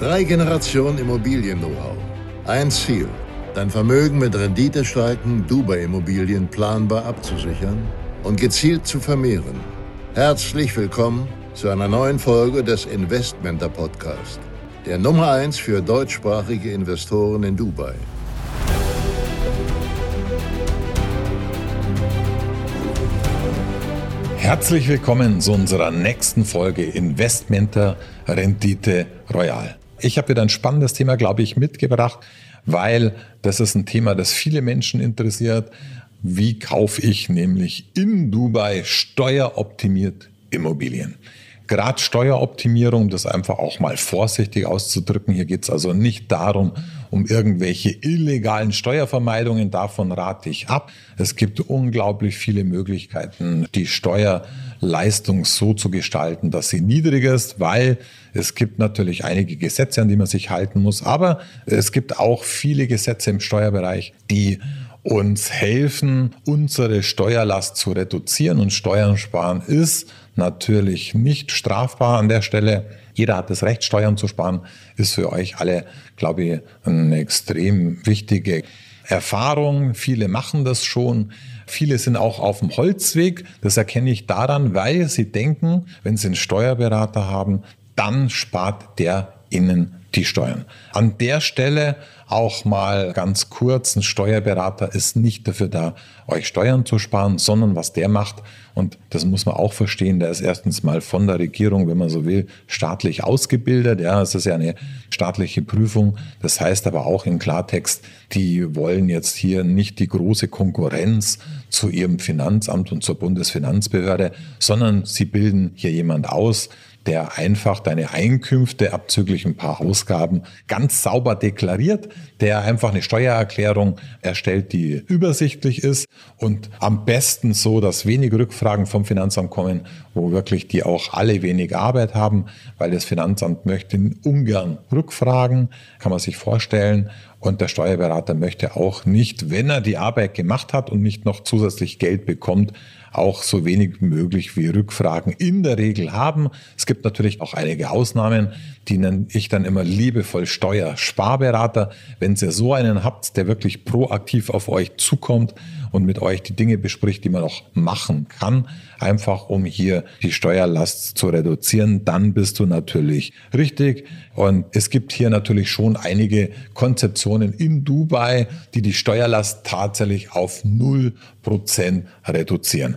Drei Generationen Immobilien-Know-how. Ein Ziel. Dein Vermögen mit renditestarken Dubai-Immobilien planbar abzusichern und gezielt zu vermehren. Herzlich willkommen zu einer neuen Folge des Investmenter Podcast, der Nummer 1 für deutschsprachige Investoren in Dubai. Herzlich willkommen zu unserer nächsten Folge Investmenter Rendite Royal. Ich habe wieder ein spannendes Thema, glaube ich, mitgebracht, weil das ist ein Thema, das viele Menschen interessiert. Wie kaufe ich nämlich in Dubai steueroptimiert Immobilien? Gerade Steueroptimierung, das einfach auch mal vorsichtig auszudrücken. Hier geht es also nicht darum, um irgendwelche illegalen Steuervermeidungen. Davon rate ich ab. Es gibt unglaublich viele Möglichkeiten, die Steuerleistung so zu gestalten, dass sie niedrig ist, weil es gibt natürlich einige Gesetze, an die man sich halten muss. Aber es gibt auch viele Gesetze im Steuerbereich, die uns helfen, unsere Steuerlast zu reduzieren und Steuern sparen ist natürlich nicht strafbar an der Stelle. Jeder hat das Recht, Steuern zu sparen, ist für euch alle, glaube ich, eine extrem wichtige Erfahrung. Viele machen das schon. Viele sind auch auf dem Holzweg. Das erkenne ich daran, weil sie denken, wenn sie einen Steuerberater haben, dann spart der ihnen die Steuern. An der Stelle auch mal ganz kurz, ein Steuerberater ist nicht dafür da, euch Steuern zu sparen, sondern was der macht, und das muss man auch verstehen, der ist erstens mal von der Regierung, wenn man so will, staatlich ausgebildet. Ja, es ist ja eine staatliche Prüfung. Das heißt aber auch in Klartext, die wollen jetzt hier nicht die große Konkurrenz zu ihrem Finanzamt und zur Bundesfinanzbehörde, sondern sie bilden hier jemand aus, der einfach deine Einkünfte abzüglich ein paar Ausgaben ganz sauber deklariert, der einfach eine Steuererklärung erstellt, die übersichtlich ist und am besten so, dass wenig Rückfragen vom Finanzamt kommen, wo wirklich die auch alle wenig Arbeit haben, weil das Finanzamt möchte ungern Rückfragen, kann man sich vorstellen. Und der Steuerberater möchte auch nicht, wenn er die Arbeit gemacht hat und nicht noch zusätzlich Geld bekommt, auch so wenig möglich wie Rückfragen in der Regel haben. Es gibt natürlich auch einige Ausnahmen, die nenne ich dann immer liebevoll Steuersparberater. Wenn ihr so einen habt, der wirklich proaktiv auf euch zukommt und mit euch die Dinge bespricht, die man auch machen kann, einfach um hier die Steuerlast zu reduzieren, dann bist du natürlich richtig. Und es gibt hier natürlich schon einige Konzeptionen in Dubai, die die Steuerlast tatsächlich auf 0% reduzieren.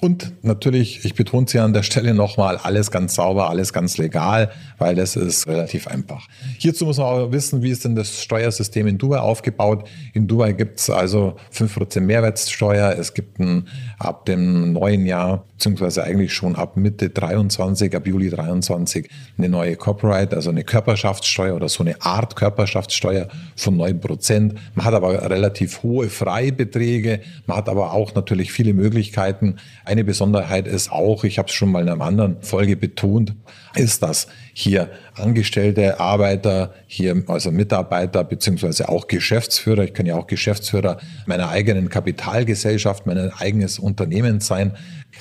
Und natürlich, ich betone es ja an der Stelle nochmal, alles ganz sauber, alles ganz legal, weil das ist relativ einfach. Hierzu muss man auch wissen, wie ist denn das Steuersystem in Dubai aufgebaut. In Dubai gibt es also 5% Mehrwertsteuer. Es gibt ein, ab dem neuen Jahr, beziehungsweise eigentlich schon ab Mitte 23, ab Juli 23, eine neue Corporate, also eine Körperschaftssteuer oder so eine Art Körperschaftssteuer von 9%. Man hat aber relativ hohe Freibeträge. Man hat aber auch natürlich viele Möglichkeiten, eine Besonderheit ist auch, ich habe es schon mal in einer anderen Folge betont, ist, dass hier Angestellte, Arbeiter, hier also Mitarbeiter beziehungsweise auch Geschäftsführer, ich kann ja auch Geschäftsführer meiner eigenen Kapitalgesellschaft, mein eigenes Unternehmen sein,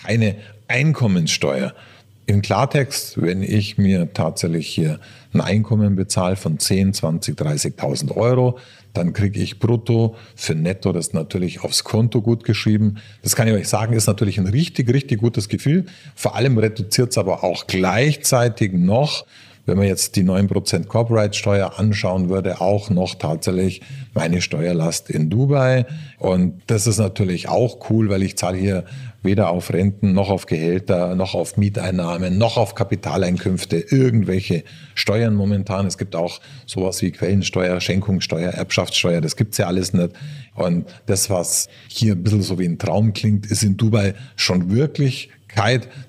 keine Einkommenssteuer. In Klartext, wenn ich mir tatsächlich hier ein Einkommen bezahle von 10, 20, 30.000 Euro, dann kriege ich brutto für netto das natürlich aufs Konto gut geschrieben. Das kann ich euch sagen, ist natürlich ein richtig, richtig gutes Gefühl. Vor allem reduziert es aber auch gleichzeitig noch wenn man jetzt die 9% Corporate-Steuer anschauen würde, auch noch tatsächlich meine Steuerlast in Dubai. Und das ist natürlich auch cool, weil ich zahle hier weder auf Renten noch auf Gehälter, noch auf Mieteinnahmen, noch auf Kapitaleinkünfte irgendwelche Steuern momentan. Es gibt auch sowas wie Quellensteuer, Schenkungssteuer, Erbschaftssteuer, das gibt's ja alles nicht. Und das, was hier ein bisschen so wie ein Traum klingt, ist in Dubai schon wirklich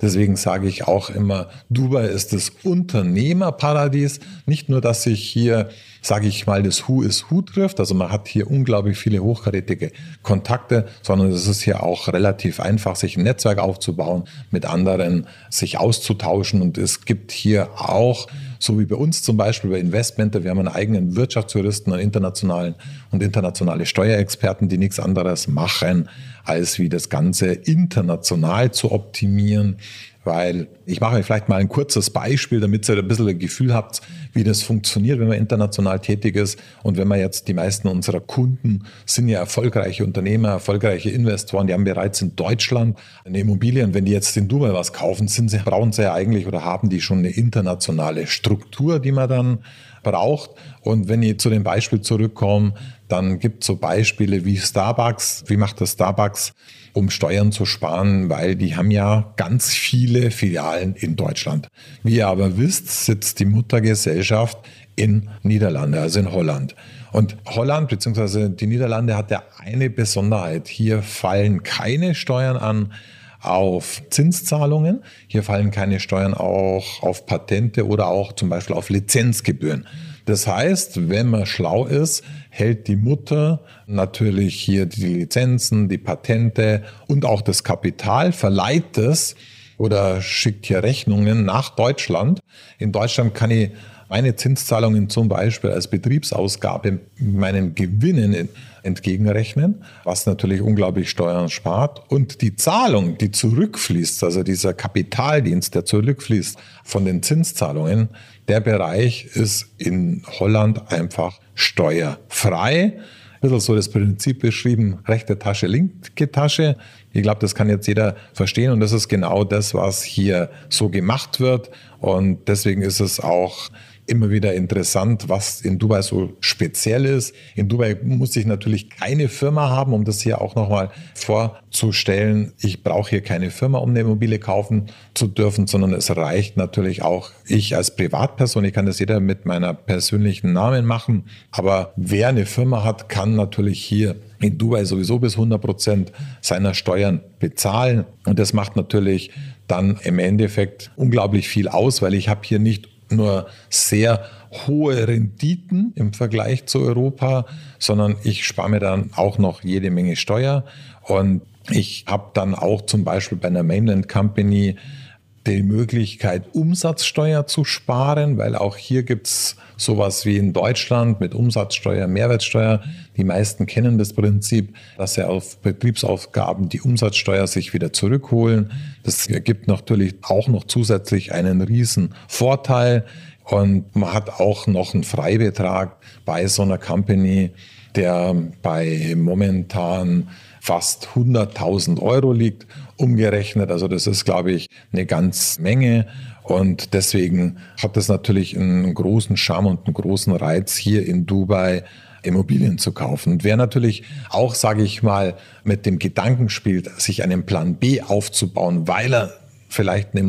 Deswegen sage ich auch immer, Dubai ist das Unternehmerparadies. Nicht nur, dass sich hier, sage ich mal, das Who is Who trifft. Also man hat hier unglaublich viele hochkarätige Kontakte, sondern es ist hier auch relativ einfach, sich ein Netzwerk aufzubauen, mit anderen sich auszutauschen. Und es gibt hier auch so wie bei uns zum Beispiel bei Investmenter. Wir haben einen eigenen Wirtschaftsjuristen, einen internationalen und internationale Steuerexperten, die nichts anderes machen, als wie das Ganze international zu optimieren weil ich mache euch vielleicht mal ein kurzes Beispiel, damit ihr ein bisschen ein Gefühl habt, wie das funktioniert, wenn man international tätig ist. Und wenn man jetzt die meisten unserer Kunden sind ja erfolgreiche Unternehmer, erfolgreiche Investoren, die haben bereits in Deutschland eine Immobilie und wenn die jetzt in Dubai was kaufen, sind sie, brauchen sie ja eigentlich oder haben die schon eine internationale Struktur, die man dann braucht. Und wenn ich zu dem Beispiel zurückkomme, dann gibt es so Beispiele wie Starbucks. Wie macht das Starbucks, um Steuern zu sparen? Weil die haben ja ganz viele Filialen in Deutschland. Wie ihr aber wisst, sitzt die Muttergesellschaft in Niederlande, also in Holland. Und Holland bzw. die Niederlande hat ja eine Besonderheit. Hier fallen keine Steuern an auf Zinszahlungen. Hier fallen keine Steuern auch auf Patente oder auch zum Beispiel auf Lizenzgebühren. Das heißt, wenn man schlau ist, hält die Mutter natürlich hier die Lizenzen, die Patente und auch das Kapital, verleiht es oder schickt hier Rechnungen nach Deutschland. In Deutschland kann ich meine Zinszahlungen zum Beispiel als Betriebsausgabe meinen Gewinnen entgegenrechnen, was natürlich unglaublich Steuern spart. Und die Zahlung, die zurückfließt, also dieser Kapitaldienst, der zurückfließt von den Zinszahlungen, der Bereich ist in Holland einfach steuerfrei. Ein bisschen so das Prinzip beschrieben, rechte Tasche, linke Tasche. Ich glaube, das kann jetzt jeder verstehen und das ist genau das, was hier so gemacht wird. Und deswegen ist es auch immer wieder interessant, was in Dubai so speziell ist. In Dubai muss ich natürlich keine Firma haben, um das hier auch nochmal vorzustellen. Ich brauche hier keine Firma, um eine Immobilie kaufen zu dürfen, sondern es reicht natürlich auch ich als Privatperson. Ich kann das jeder mit meiner persönlichen Namen machen. Aber wer eine Firma hat, kann natürlich hier in Dubai sowieso bis 100 Prozent seiner Steuern bezahlen. Und das macht natürlich dann im Endeffekt unglaublich viel aus, weil ich habe hier nicht nur sehr hohe Renditen im Vergleich zu Europa, sondern ich spare mir dann auch noch jede Menge Steuer. Und ich habe dann auch zum Beispiel bei einer Mainland Company die Möglichkeit, Umsatzsteuer zu sparen, weil auch hier gibt's sowas wie in Deutschland mit Umsatzsteuer, Mehrwertsteuer. Die meisten kennen das Prinzip, dass sie auf Betriebsaufgaben die Umsatzsteuer sich wieder zurückholen. Das ergibt natürlich auch noch zusätzlich einen riesen Vorteil. Und man hat auch noch einen Freibetrag bei so einer Company, der bei momentan fast 100.000 Euro liegt, umgerechnet. Also das ist, glaube ich, eine ganz Menge. Und deswegen hat das natürlich einen großen Charme und einen großen Reiz, hier in Dubai Immobilien zu kaufen. Und wer natürlich auch, sage ich mal, mit dem Gedanken spielt, sich einen Plan B aufzubauen, weil er vielleicht eine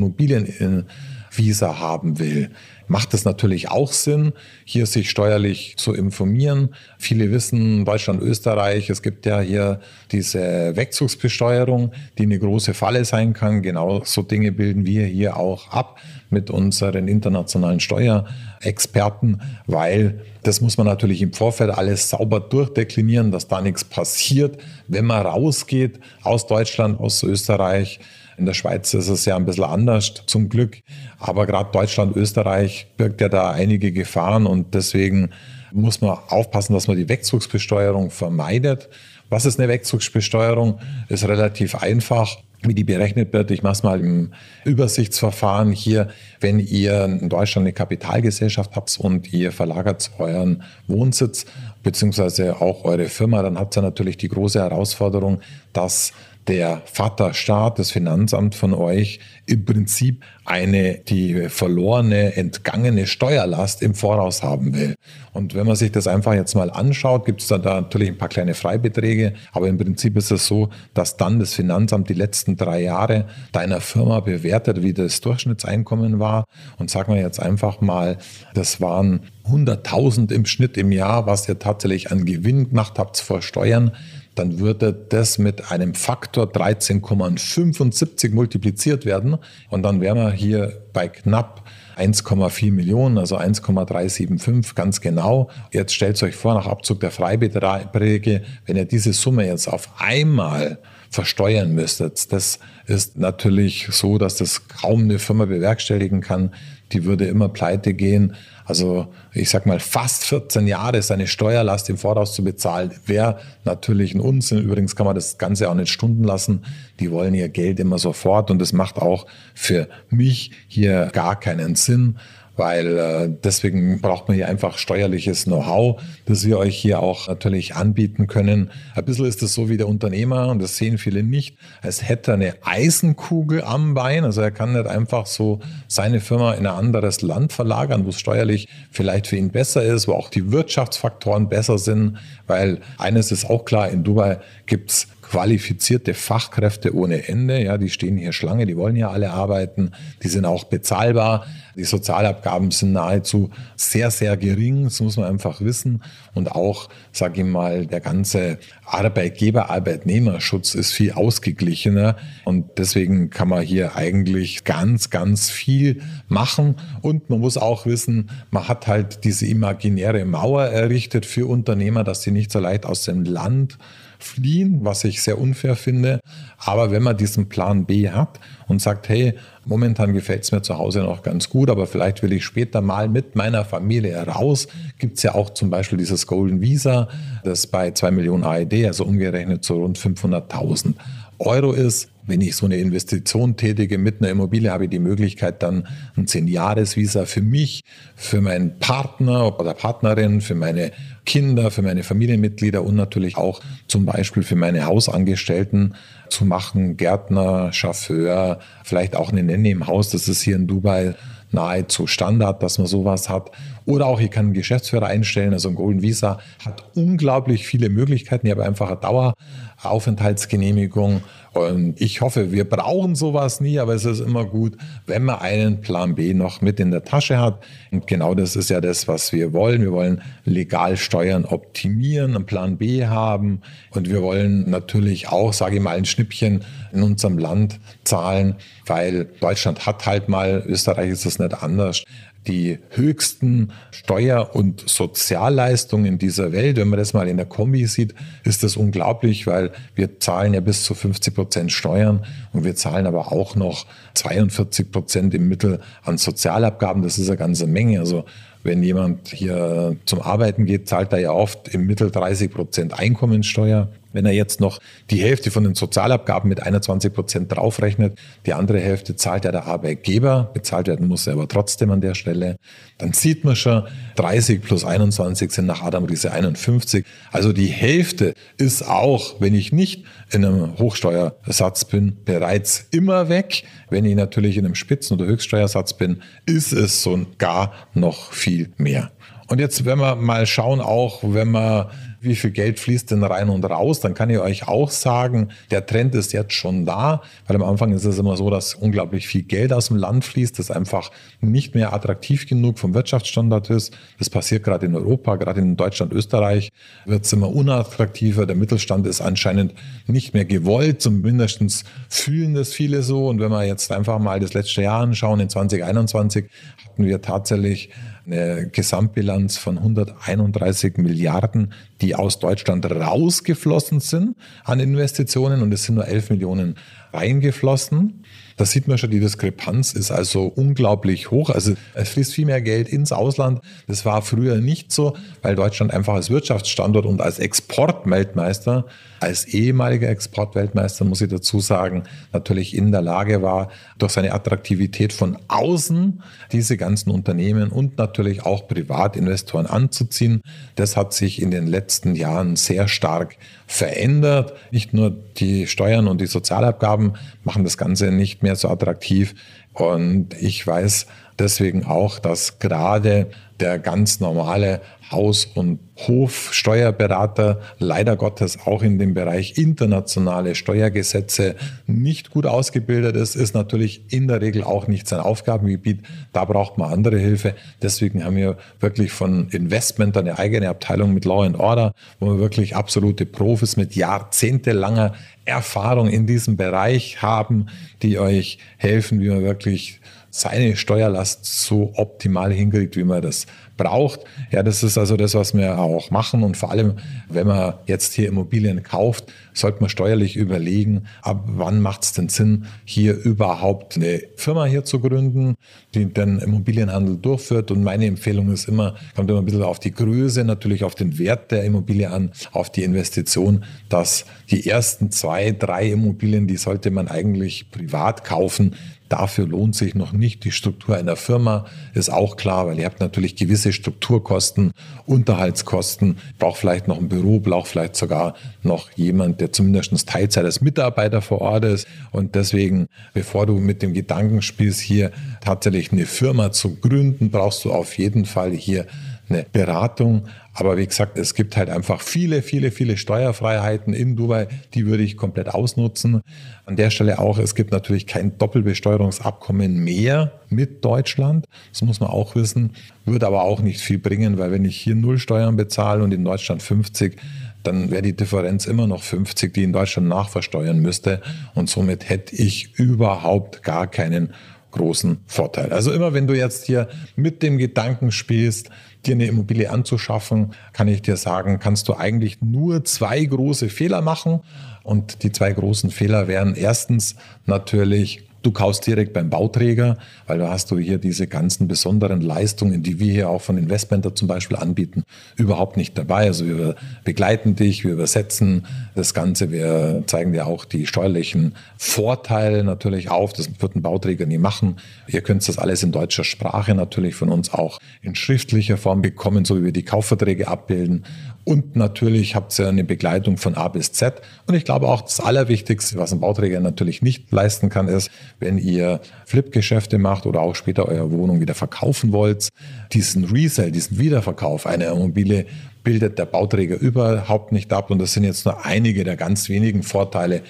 Immobilienvisa haben will, macht es natürlich auch Sinn, hier sich steuerlich zu informieren. Viele wissen, Deutschland, Österreich, es gibt ja hier diese Wegzugsbesteuerung, die eine große Falle sein kann. Genau so Dinge bilden wir hier auch ab mit unseren internationalen Steuerexperten, weil das muss man natürlich im Vorfeld alles sauber durchdeklinieren, dass da nichts passiert, wenn man rausgeht aus Deutschland, aus Österreich in der Schweiz ist es ja ein bisschen anders, zum Glück. Aber gerade Deutschland, Österreich birgt ja da einige Gefahren und deswegen muss man aufpassen, dass man die Wegzugsbesteuerung vermeidet. Was ist eine Wegzugsbesteuerung? Ist relativ einfach wie die berechnet wird. Ich mache es mal im Übersichtsverfahren hier. Wenn ihr in Deutschland eine Kapitalgesellschaft habt und ihr verlagert euren Wohnsitz beziehungsweise auch eure Firma, dann habt ihr natürlich die große Herausforderung, dass der Vaterstaat, das Finanzamt von euch im Prinzip eine, die verlorene, entgangene Steuerlast im Voraus haben will. Und wenn man sich das einfach jetzt mal anschaut, gibt es da, natürlich ein paar kleine Freibeträge, aber im Prinzip ist es so, dass dann das Finanzamt die letzten drei Jahre deiner Firma bewertet, wie das Durchschnittseinkommen war. Und sagen wir jetzt einfach mal, das waren 100.000 im Schnitt im Jahr, was ihr tatsächlich an Gewinn gemacht habt vor Steuern dann würde das mit einem Faktor 13,75 multipliziert werden. Und dann wären wir hier bei knapp 1,4 Millionen, also 1,375 ganz genau. Jetzt stellt euch vor, nach Abzug der Freibeträge, wenn ihr diese Summe jetzt auf einmal versteuern müsstet. Das ist natürlich so, dass das kaum eine Firma bewerkstelligen kann. Die würde immer pleite gehen. Also ich sag mal, fast 14 Jahre seine Steuerlast im Voraus zu bezahlen, wäre natürlich ein Unsinn. Übrigens kann man das Ganze auch nicht stunden lassen. Die wollen ihr Geld immer sofort und das macht auch für mich hier gar keinen Sinn weil äh, deswegen braucht man hier einfach steuerliches Know-how, das wir euch hier auch natürlich anbieten können. Ein bisschen ist es so wie der Unternehmer, und das sehen viele nicht, als hätte er eine Eisenkugel am Bein. Also er kann nicht einfach so seine Firma in ein anderes Land verlagern, wo es steuerlich vielleicht für ihn besser ist, wo auch die Wirtschaftsfaktoren besser sind, weil eines ist auch klar, in Dubai gibt's qualifizierte Fachkräfte ohne Ende. Ja, die stehen hier Schlange, die wollen ja alle arbeiten, die sind auch bezahlbar. Die Sozialabgaben sind nahezu sehr, sehr gering, das muss man einfach wissen. Und auch, sage ich mal, der ganze Arbeitgeber-Arbeitnehmerschutz ist viel ausgeglichener. Und deswegen kann man hier eigentlich ganz, ganz viel machen. Und man muss auch wissen, man hat halt diese imaginäre Mauer errichtet für Unternehmer, dass sie nicht so leicht aus dem Land fliehen, was ich sehr unfair finde. Aber wenn man diesen Plan B hat und sagt, hey, momentan gefällt es mir zu Hause noch ganz gut, aber vielleicht will ich später mal mit meiner Familie raus, gibt es ja auch zum Beispiel dieses Golden Visa, das bei 2 Millionen AED, also umgerechnet so rund 500.000 Euro ist. Wenn ich so eine Investition tätige mit einer Immobilie, habe ich die Möglichkeit, dann ein 10-Jahres-Visa für mich, für meinen Partner oder Partnerin, für meine Kinder, für meine Familienmitglieder und natürlich auch zum Beispiel für meine Hausangestellten zu machen, Gärtner, Chauffeur, vielleicht auch eine Nenne im Haus. Das ist hier in Dubai nahezu Standard, dass man sowas hat. Oder auch, ich kann einen Geschäftsführer einstellen. Also ein Golden Visa hat unglaublich viele Möglichkeiten. Ich habe einfach eine Daueraufenthaltsgenehmigung. Und ich hoffe, wir brauchen sowas nie, aber es ist immer gut, wenn man einen Plan B noch mit in der Tasche hat. Und genau das ist ja das, was wir wollen. Wir wollen legal Steuern optimieren, einen Plan B haben. Und wir wollen natürlich auch, sage ich mal, ein Schnippchen in unserem Land zahlen, weil Deutschland hat halt mal, Österreich ist es nicht anders, die höchsten Steuer- und Sozialleistungen dieser Welt. Wenn man das mal in der Kombi sieht, ist das unglaublich, weil wir zahlen ja bis zu 50 Prozent Steuern und wir zahlen aber auch noch 42 Prozent im Mittel an Sozialabgaben. Das ist eine ganze Menge. Also wenn jemand hier zum Arbeiten geht, zahlt er ja oft im Mittel 30 Prozent Einkommensteuer. Wenn er jetzt noch die Hälfte von den Sozialabgaben mit 21 Prozent draufrechnet, die andere Hälfte zahlt ja der Arbeitgeber, bezahlt werden muss er aber trotzdem an der Stelle, dann sieht man schon, 30 plus 21 sind nach Adam Riese 51. Also die Hälfte ist auch, wenn ich nicht in einem Hochsteuersatz bin, bereits immer weg. Wenn ich natürlich in einem Spitzen- oder Höchststeuersatz bin, ist es so gar noch viel mehr. Und jetzt, wenn wir mal schauen, auch wenn wir wie viel Geld fließt denn rein und raus, dann kann ich euch auch sagen, der Trend ist jetzt schon da, weil am Anfang ist es immer so, dass unglaublich viel Geld aus dem Land fließt, das einfach nicht mehr attraktiv genug vom Wirtschaftsstandard ist. Das passiert gerade in Europa, gerade in Deutschland, Österreich wird es immer unattraktiver. Der Mittelstand ist anscheinend nicht mehr gewollt, zumindest fühlen das viele so. Und wenn wir jetzt einfach mal das letzte Jahr anschauen, in 2021 hatten wir tatsächlich eine Gesamtbilanz von 131 Milliarden, die aus Deutschland rausgeflossen sind an Investitionen und es sind nur 11 Millionen reingeflossen. Da sieht man schon, die Diskrepanz ist also unglaublich hoch. Also es fließt viel mehr Geld ins Ausland. Das war früher nicht so, weil Deutschland einfach als Wirtschaftsstandort und als Exportweltmeister, als ehemaliger Exportweltmeister, muss ich dazu sagen, natürlich in der Lage war, durch seine Attraktivität von außen diese ganzen Unternehmen und natürlich auch Privatinvestoren anzuziehen. Das hat sich in den letzten Jahren sehr stark verändert. Nicht nur die Steuern und die Sozialabgaben machen das Ganze nicht mehr so attraktiv. Und ich weiß deswegen auch, dass gerade der ganz normale Haus- und Hofsteuerberater leider Gottes auch in dem Bereich internationale Steuergesetze nicht gut ausgebildet ist, ist natürlich in der Regel auch nicht sein Aufgabengebiet. Da braucht man andere Hilfe. Deswegen haben wir wirklich von Investment eine eigene Abteilung mit Law and Order, wo wir wirklich absolute Profis mit jahrzehntelanger Erfahrung in diesem Bereich haben, die euch helfen, wie man wirklich seine Steuerlast so optimal hinkriegt, wie man das braucht. Ja, das ist also das, was wir auch machen. Und vor allem, wenn man jetzt hier Immobilien kauft, sollte man steuerlich überlegen, ab wann macht es denn Sinn, hier überhaupt eine Firma hier zu gründen, die den Immobilienhandel durchführt. Und meine Empfehlung ist immer, kommt immer ein bisschen auf die Größe, natürlich auf den Wert der Immobilie an, auf die Investition, dass die ersten zwei, drei Immobilien, die sollte man eigentlich privat kaufen. Dafür lohnt sich noch nicht die Struktur einer Firma, ist auch klar, weil ihr habt natürlich gewisse Strukturkosten, Unterhaltskosten, braucht vielleicht noch ein Büro, braucht vielleicht sogar noch jemand, der zumindest Teilzeit als Mitarbeiter vor Ort ist. Und deswegen, bevor du mit dem Gedanken spielst, hier tatsächlich eine Firma zu gründen, brauchst du auf jeden Fall hier eine Beratung. Aber wie gesagt, es gibt halt einfach viele, viele, viele Steuerfreiheiten in Dubai, die würde ich komplett ausnutzen. An der Stelle auch, es gibt natürlich kein Doppelbesteuerungsabkommen mehr mit Deutschland. Das muss man auch wissen. Würde aber auch nicht viel bringen, weil wenn ich hier null Steuern bezahle und in Deutschland 50, dann wäre die Differenz immer noch 50, die in Deutschland nachversteuern müsste. Und somit hätte ich überhaupt gar keinen großen Vorteil. Also immer wenn du jetzt hier mit dem Gedanken spielst, dir eine Immobilie anzuschaffen, kann ich dir sagen, kannst du eigentlich nur zwei große Fehler machen. Und die zwei großen Fehler wären erstens natürlich Du kaufst direkt beim Bauträger, weil da hast du hier diese ganzen besonderen Leistungen, die wir hier auch von Investmenter zum Beispiel anbieten, überhaupt nicht dabei. Also wir begleiten dich, wir übersetzen das Ganze, wir zeigen dir auch die steuerlichen Vorteile natürlich auf. Das wird ein Bauträger nie machen. Ihr könnt das alles in deutscher Sprache natürlich von uns auch in schriftlicher Form bekommen, so wie wir die Kaufverträge abbilden. Und natürlich habt ihr eine Begleitung von A bis Z. Und ich glaube auch das Allerwichtigste, was ein Bauträger natürlich nicht leisten kann, ist, wenn ihr Flip-Geschäfte macht oder auch später eure Wohnung wieder verkaufen wollt, diesen Resell, diesen Wiederverkauf einer Immobilie bildet der Bauträger überhaupt nicht ab. Und das sind jetzt nur einige der ganz wenigen Vorteile,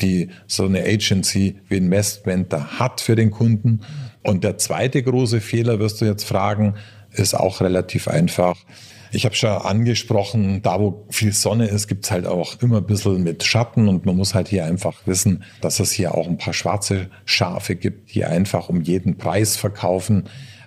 die so eine Agency wie Investmenter hat für den Kunden. Und der zweite große Fehler, wirst du jetzt fragen, ist auch relativ einfach. Ich habe schon angesprochen, da wo viel Sonne ist, gibt's halt auch immer ein bisschen mit Schatten und man muss halt hier einfach wissen, dass es hier auch ein paar schwarze Schafe gibt, die einfach um jeden Preis verkaufen.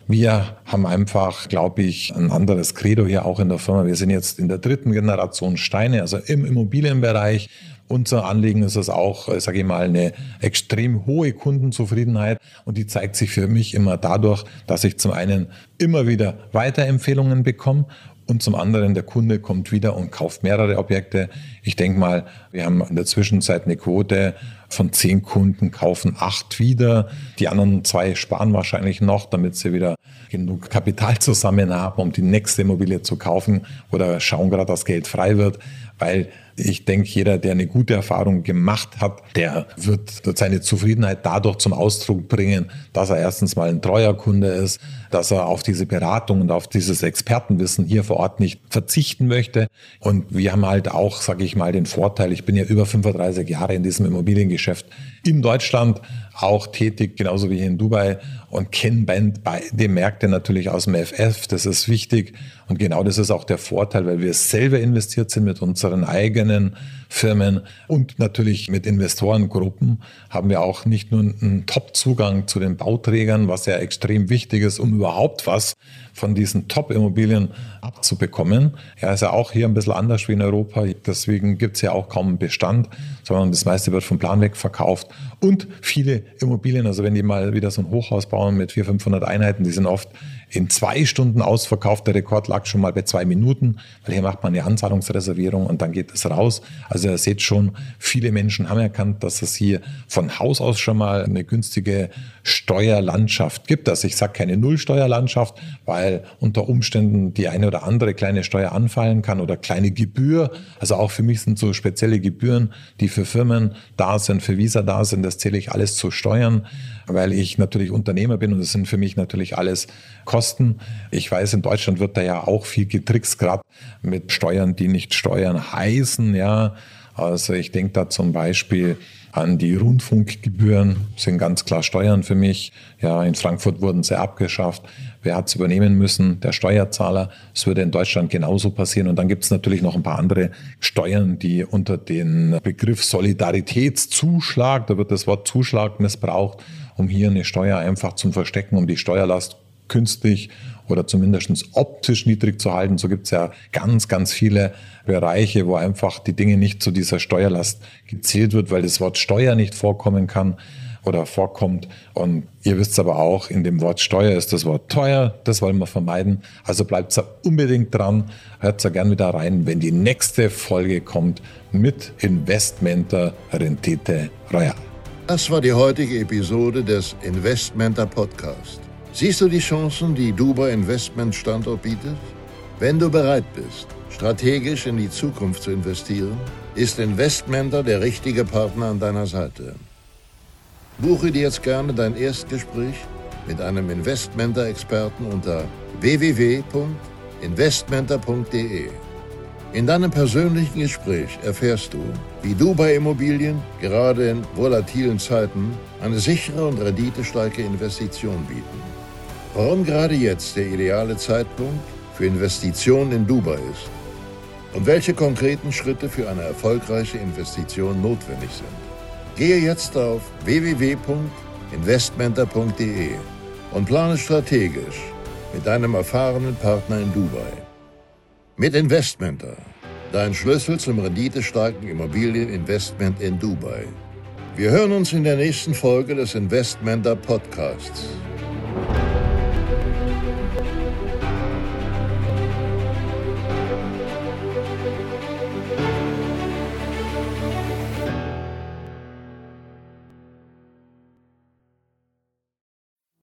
Wir haben einfach, glaube ich, ein anderes Credo hier auch in der Firma. Wir sind jetzt in der dritten Generation Steine, also im Immobilienbereich. Unser Anliegen ist es auch, sage ich mal, eine extrem hohe Kundenzufriedenheit und die zeigt sich für mich immer dadurch, dass ich zum einen immer wieder Weiterempfehlungen bekomme und zum anderen, der Kunde kommt wieder und kauft mehrere Objekte. Ich denke mal, wir haben in der Zwischenzeit eine Quote von zehn Kunden, kaufen acht wieder. Die anderen zwei sparen wahrscheinlich noch, damit sie wieder genug Kapital zusammen haben, um die nächste Immobilie zu kaufen oder schauen gerade, dass Geld frei wird, weil ich denke, jeder, der eine gute Erfahrung gemacht hat, der wird seine Zufriedenheit dadurch zum Ausdruck bringen, dass er erstens mal ein treuer Kunde ist, dass er auf diese Beratung und auf dieses Expertenwissen hier vor Ort nicht verzichten möchte. Und wir haben halt auch, sage ich mal, den Vorteil, ich bin ja über 35 Jahre in diesem Immobiliengeschäft in Deutschland auch tätig, genauso wie hier in Dubai und kenne beide Märkte natürlich aus dem FF. Das ist wichtig. Und genau das ist auch der Vorteil, weil wir selber investiert sind mit unseren eigenen Firmen und natürlich mit Investorengruppen haben wir auch nicht nur einen Top-Zugang zu den Bauträgern, was ja extrem wichtig ist, um überhaupt was von diesen Top-Immobilien abzubekommen. Ja, ist ja auch hier ein bisschen anders wie in Europa. Deswegen gibt es ja auch kaum einen Bestand, sondern das meiste wird vom Plan weg verkauft. Und viele Immobilien, also wenn die mal wieder so ein Hochhaus bauen mit 400, 500 Einheiten, die sind oft in zwei Stunden ausverkauft. Der Rekord lag schon mal bei zwei Minuten, weil hier macht man eine Anzahlungsreservierung und dann geht es raus. Also ihr seht schon, viele Menschen haben erkannt, dass es hier von Haus aus schon mal eine günstige Steuerlandschaft gibt. Also ich sage keine Nullsteuerlandschaft, weil unter Umständen die eine oder andere kleine Steuer anfallen kann oder kleine Gebühr. Also auch für mich sind so spezielle Gebühren, die für Firmen da sind, für Visa da sind. Das zähle ich alles zu Steuern, weil ich natürlich Unternehmer bin und das sind für mich natürlich alles Kosten. Ich weiß, in Deutschland wird da ja auch viel getrickst, gerade mit Steuern, die nicht Steuern heißen, ja Also ich denke da zum Beispiel an die Rundfunkgebühren, sind ganz klar Steuern für mich. Ja, in Frankfurt wurden sie abgeschafft. Wer hat es übernehmen müssen? Der Steuerzahler. Es würde in Deutschland genauso passieren. Und dann gibt es natürlich noch ein paar andere Steuern, die unter den Begriff Solidaritätszuschlag, da wird das Wort Zuschlag missbraucht, um hier eine Steuer einfach zum Verstecken, um die Steuerlast künstlich oder zumindest optisch niedrig zu halten. So gibt es ja ganz, ganz viele Bereiche, wo einfach die Dinge nicht zu dieser Steuerlast gezählt wird, weil das Wort Steuer nicht vorkommen kann oder vorkommt. Und ihr wisst aber auch, in dem Wort Steuer ist das Wort teuer. Das wollen wir vermeiden. Also bleibt da unbedingt dran. Hört da gern wieder rein, wenn die nächste Folge kommt mit Investmenter Rendite Royal. Das war die heutige Episode des Investmenter Podcast. Siehst du die Chancen, die Dubai Investment Standort bietet? Wenn du bereit bist, strategisch in die Zukunft zu investieren, ist Investmenter der richtige Partner an deiner Seite. Buche dir jetzt gerne dein Erstgespräch mit einem Investmenter-Experten unter www.investmenter.de. In deinem persönlichen Gespräch erfährst du, wie du bei Immobilien gerade in volatilen Zeiten eine sichere und renditestarke Investition bieten. Warum gerade jetzt der ideale Zeitpunkt für Investitionen in Dubai ist und welche konkreten Schritte für eine erfolgreiche Investition notwendig sind. Gehe jetzt auf www.investmenter.de und plane strategisch mit deinem erfahrenen Partner in Dubai. Mit Investmenter, dein Schlüssel zum renditestarken Immobilieninvestment in Dubai. Wir hören uns in der nächsten Folge des Investmenter Podcasts.